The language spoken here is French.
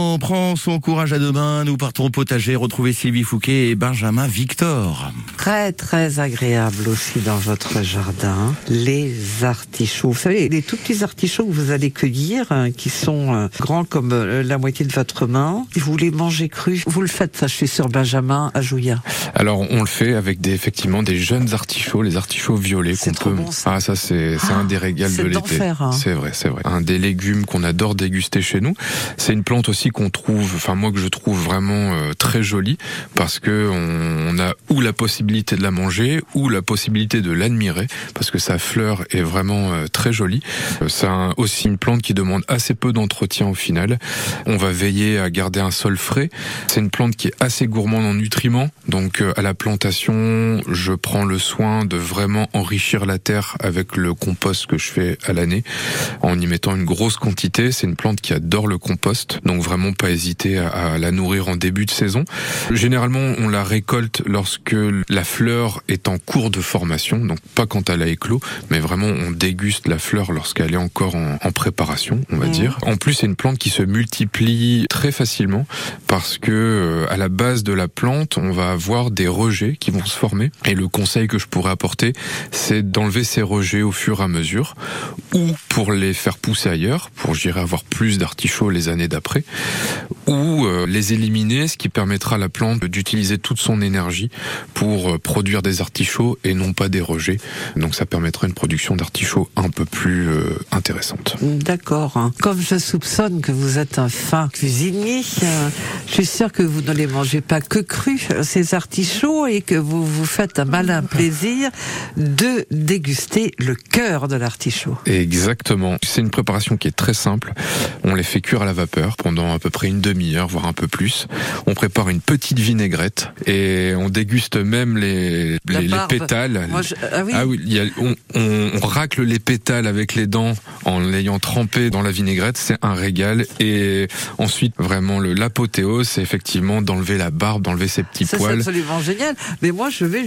On prend son courage à deux mains, nous partons au potager, retrouver Sylvie Fouquet et Benjamin Victor. Très très agréable aussi dans votre jardin, les artichauts. Vous savez, les tout petits artichauts que vous allez cueillir, hein, qui sont euh, grands comme euh, la moitié de votre main, vous les mangez crus. Vous le faites, ça je suis sur Benjamin à Jouya. Alors on le fait avec des, effectivement des jeunes artichauts, les artichauts violets qu'on peut. bon, ça. Ah ça c'est Ah, un des régals c'est de l'été. hein. C'est vrai, c'est vrai. Un des légumes qu'on adore déguster chez nous. C'est une plante aussi qu'on trouve, enfin moi que je trouve vraiment euh, très jolie parce que on, on a ou la possibilité de la manger ou la possibilité de l'admirer parce que sa fleur est vraiment euh, très jolie. Euh, C'est aussi une plante qui demande assez peu d'entretien au final. On va veiller à garder un sol frais. C'est une plante qui est assez gourmande en nutriments. Donc euh, à la plantation, je prends le soin de vraiment enrichir la terre avec le compost que je fais à l'année en y mettant une grosse quantité. C'est une plante qui adore le compost. Donc vraiment pas hésiter à la nourrir en début de saison. Généralement, on la récolte lorsque la fleur est en cours de formation. Donc pas quand elle a éclos, mais vraiment on déguste la fleur lorsqu'elle est encore en, en préparation, on va Mhm. dire. En plus, c'est une plante qui se multiplie très facilement parce que euh, à la base de la plante, on va avoir des rejets qui vont se former. Et le conseil que je pourrais apporter, c'est d'enlever ces rejets au fur et à mesure, ou pour les faire pousser ailleurs, pour j'irai avoir plus d'artichauts les années d'après, ou euh, les éliminer, ce qui permettra à la plante d'utiliser toute son énergie pour euh, produire des artichauts et non pas des rejets. Donc ça permettra une production d'artichauts un peu plus euh, intéressante. D'accord. Comme je soupçonne que vous êtes un fin cuisinier, euh, suis sûr que vous ne les mangez pas que crus, euh, ces artichauts, et que vous vous faites un malin plaisir de déguster le cœur de l'artichaut. Exactement. C'est une préparation qui est très simple. On les fait cuire à la vapeur pendant à peu près une demi-heure, voire un peu plus. On prépare une petite vinaigrette et on déguste même les, pétales. Moi, je- ah oui. Ah oui, il y a- on, on- on racle les pétales avec les dents en l'ayant trempé dans la vinaigrette, c'est un régal. Et ensuite, vraiment, l'apothéose, c'est effectivement d'enlever la barbe, d'enlever ces petits Ça, c'est poils. absolument génial. Mais moi, je vais